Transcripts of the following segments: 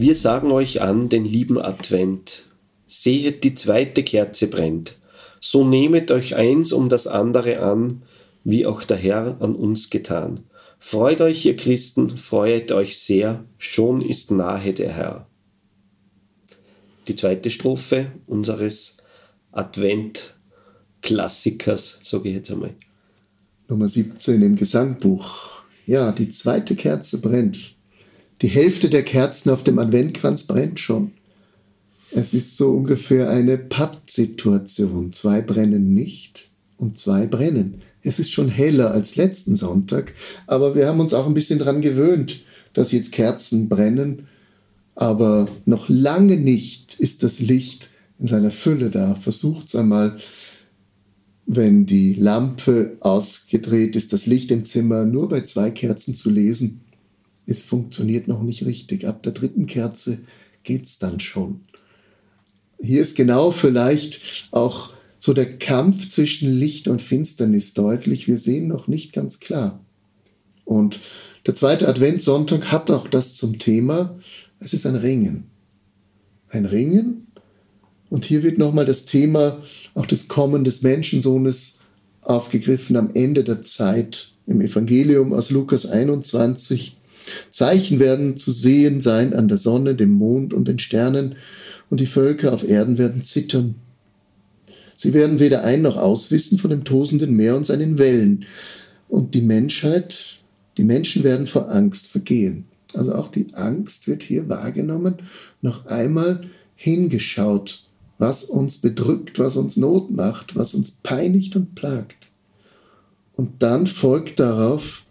Wir sagen euch an den lieben Advent. Sehet, die zweite Kerze brennt. So nehmet euch eins um das andere an, wie auch der Herr an uns getan. Freut euch, ihr Christen, freut euch sehr, schon ist nahe der Herr. Die zweite Strophe unseres Advent-Klassikers, sage ich jetzt einmal. Nummer 17 im Gesangbuch. Ja, die zweite Kerze brennt. Die Hälfte der Kerzen auf dem Adventkranz brennt schon. Es ist so ungefähr eine Pattsituation. Zwei brennen nicht und zwei brennen. Es ist schon heller als letzten Sonntag, aber wir haben uns auch ein bisschen daran gewöhnt, dass jetzt Kerzen brennen, aber noch lange nicht ist das Licht in seiner Fülle da. Versucht es einmal, wenn die Lampe ausgedreht ist, das Licht im Zimmer nur bei zwei Kerzen zu lesen es funktioniert noch nicht richtig. Ab der dritten Kerze geht es dann schon. Hier ist genau vielleicht auch so der Kampf zwischen Licht und Finsternis deutlich. Wir sehen noch nicht ganz klar. Und der zweite Adventssonntag hat auch das zum Thema. Es ist ein Ringen. Ein Ringen. Und hier wird nochmal das Thema auch des Kommen des Menschensohnes aufgegriffen am Ende der Zeit im Evangelium aus Lukas 21. Zeichen werden zu sehen sein an der Sonne, dem Mond und den Sternen, und die Völker auf Erden werden zittern. Sie werden weder ein noch auswissen von dem tosenden Meer und seinen Wellen. Und die Menschheit, die Menschen werden vor Angst vergehen. Also auch die Angst wird hier wahrgenommen, noch einmal hingeschaut, was uns bedrückt, was uns Not macht, was uns peinigt und plagt. Und dann folgt darauf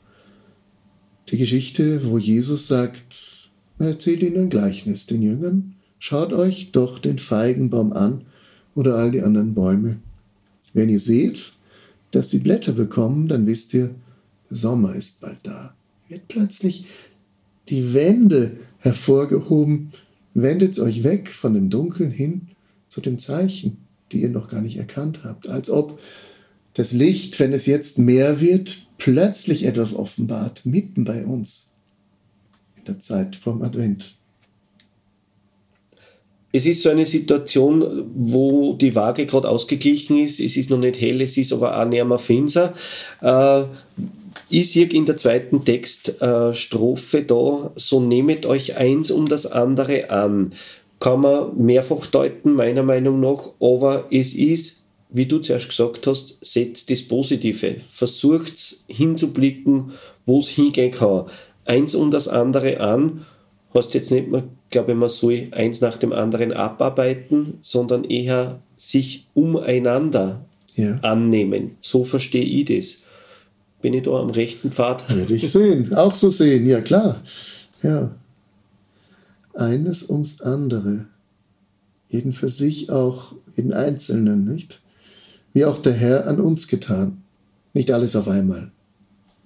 die Geschichte, wo Jesus sagt, er erzählt ihnen ein Gleichnis den Jüngern, schaut euch doch den Feigenbaum an oder all die anderen Bäume. Wenn ihr seht, dass sie Blätter bekommen, dann wisst ihr, Sommer ist bald da. Wird plötzlich die Wände hervorgehoben, wendet euch weg von dem Dunkeln hin zu den Zeichen, die ihr noch gar nicht erkannt habt, als ob das Licht, wenn es jetzt mehr wird, plötzlich etwas offenbart, mitten bei uns, in der Zeit vom Advent. Es ist so eine Situation, wo die Waage gerade ausgeglichen ist. Es ist noch nicht hell, es ist aber auch näher finster. Äh, ich sehe in der zweiten Textstrophe da, so nehmet euch eins um das andere an. Kann man mehrfach deuten, meiner Meinung nach, aber es ist wie du zuerst gesagt hast, setzt das Positive. Versucht hinzublicken, wo es hingehen kann. Eins um das andere an, heißt jetzt nicht mehr, glaube ich, man soll eins nach dem anderen abarbeiten, sondern eher sich umeinander ja. annehmen. So verstehe ich das. Bin ich da am rechten Pfad? Würde ich sehen, auch so sehen, ja klar. Ja. Eines ums andere. Jeden für sich auch, jeden Einzelnen, nicht? Wie auch der Herr an uns getan. Nicht alles auf einmal,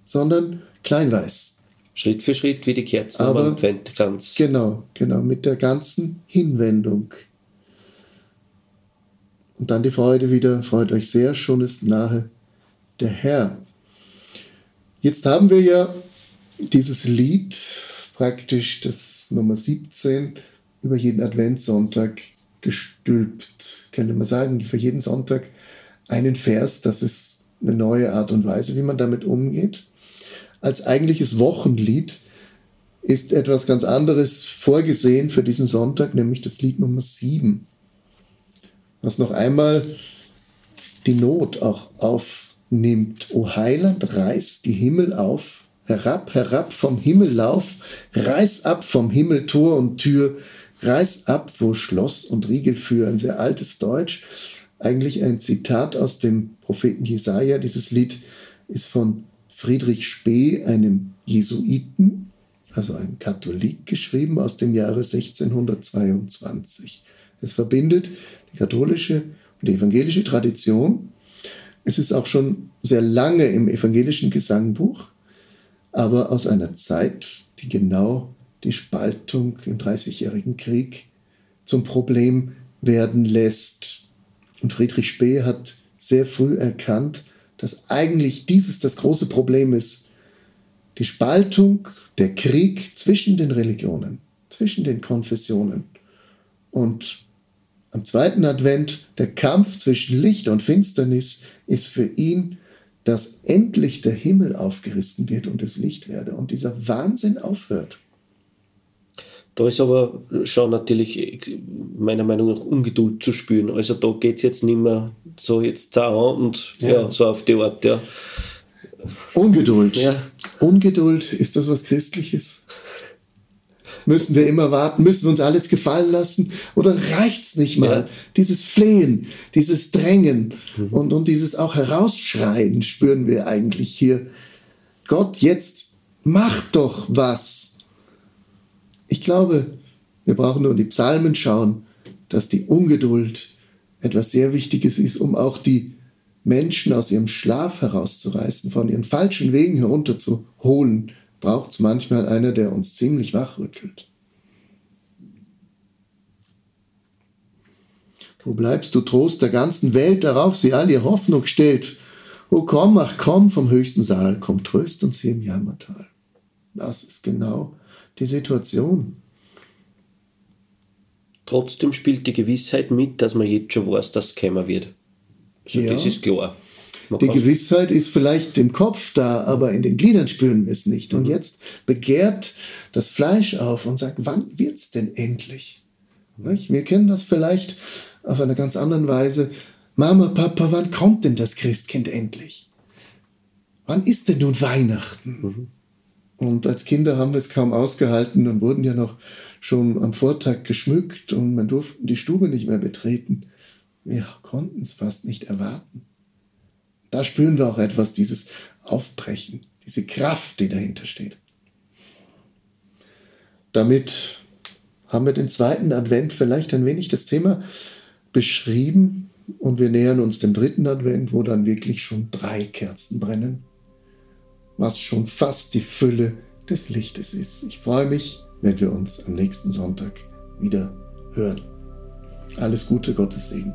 sondern kleinweiß. Schritt für Schritt wie die Kerzen Aber, am Adventkranz. Genau, genau, mit der ganzen Hinwendung. Und dann die Freude wieder, freut euch sehr, schon ist nahe der Herr. Jetzt haben wir ja dieses Lied, praktisch das Nummer 17, über jeden Adventssonntag gestülpt, könnte man sagen, für jeden Sonntag einen Vers, das ist eine neue Art und Weise, wie man damit umgeht. Als eigentliches Wochenlied ist etwas ganz anderes vorgesehen für diesen Sonntag, nämlich das Lied Nummer 7, was noch einmal die Not auch aufnimmt. O Heiland, reiß die Himmel auf, herab, herab vom Himmellauf, reiß ab vom Himmel Tor und Tür, Reiß ab, wo Schloss und Riegel führen. Sehr altes Deutsch. Eigentlich ein Zitat aus dem Propheten Jesaja. Dieses Lied ist von Friedrich Spee, einem Jesuiten, also ein Katholik, geschrieben aus dem Jahre 1622. Es verbindet die katholische und die evangelische Tradition. Es ist auch schon sehr lange im evangelischen Gesangbuch, aber aus einer Zeit, die genau die Spaltung im Dreißigjährigen Krieg zum Problem werden lässt. Und Friedrich Spee hat sehr früh erkannt, dass eigentlich dieses das große Problem ist. Die Spaltung, der Krieg zwischen den Religionen, zwischen den Konfessionen. Und am zweiten Advent, der Kampf zwischen Licht und Finsternis, ist für ihn, dass endlich der Himmel aufgerissen wird und es Licht werde und dieser Wahnsinn aufhört. Da ist aber schon natürlich meiner Meinung nach Ungeduld zu spüren. Also da geht es jetzt nicht mehr so jetzt zau und ja. ja. so auf die Art, ja. Ungeduld. Ja. Ungeduld, ist das was Christliches? Müssen wir immer warten? Müssen wir uns alles gefallen lassen? Oder reicht es nicht mal? Ja. Dieses Flehen, dieses Drängen mhm. und, und dieses auch Herausschreien spüren wir eigentlich hier. Gott, jetzt mach doch was. Ich glaube, wir brauchen nur in die Psalmen schauen, dass die Ungeduld etwas sehr Wichtiges ist, um auch die Menschen aus ihrem Schlaf herauszureißen, von ihren falschen Wegen herunterzuholen, braucht es manchmal einer, der uns ziemlich wachrüttelt. Wo bleibst du Trost der ganzen Welt, darauf sie all ihre Hoffnung stellt? O komm, ach komm vom höchsten Saal, komm, tröst uns hier im Jammertal. Das ist genau die Situation. Trotzdem spielt die Gewissheit mit, dass man jetzt schon weiß, dass es kommen wird. Also ja. das ist klar. Man die Gewissheit ist vielleicht im Kopf da, aber in den Gliedern spüren wir es nicht. Und mhm. jetzt begehrt das Fleisch auf und sagt, wann wird es denn endlich? Nicht? Wir kennen das vielleicht auf einer ganz anderen Weise. Mama, Papa, wann kommt denn das Christkind endlich? Wann ist denn nun Weihnachten? Mhm. Und als Kinder haben wir es kaum ausgehalten und wurden ja noch schon am Vortag geschmückt und man durfte die Stube nicht mehr betreten. Wir konnten es fast nicht erwarten. Da spüren wir auch etwas, dieses Aufbrechen, diese Kraft, die dahinter steht. Damit haben wir den zweiten Advent vielleicht ein wenig das Thema beschrieben und wir nähern uns dem dritten Advent, wo dann wirklich schon drei Kerzen brennen was schon fast die Fülle des Lichtes ist. Ich freue mich, wenn wir uns am nächsten Sonntag wieder hören. Alles Gute, Gottes Segen.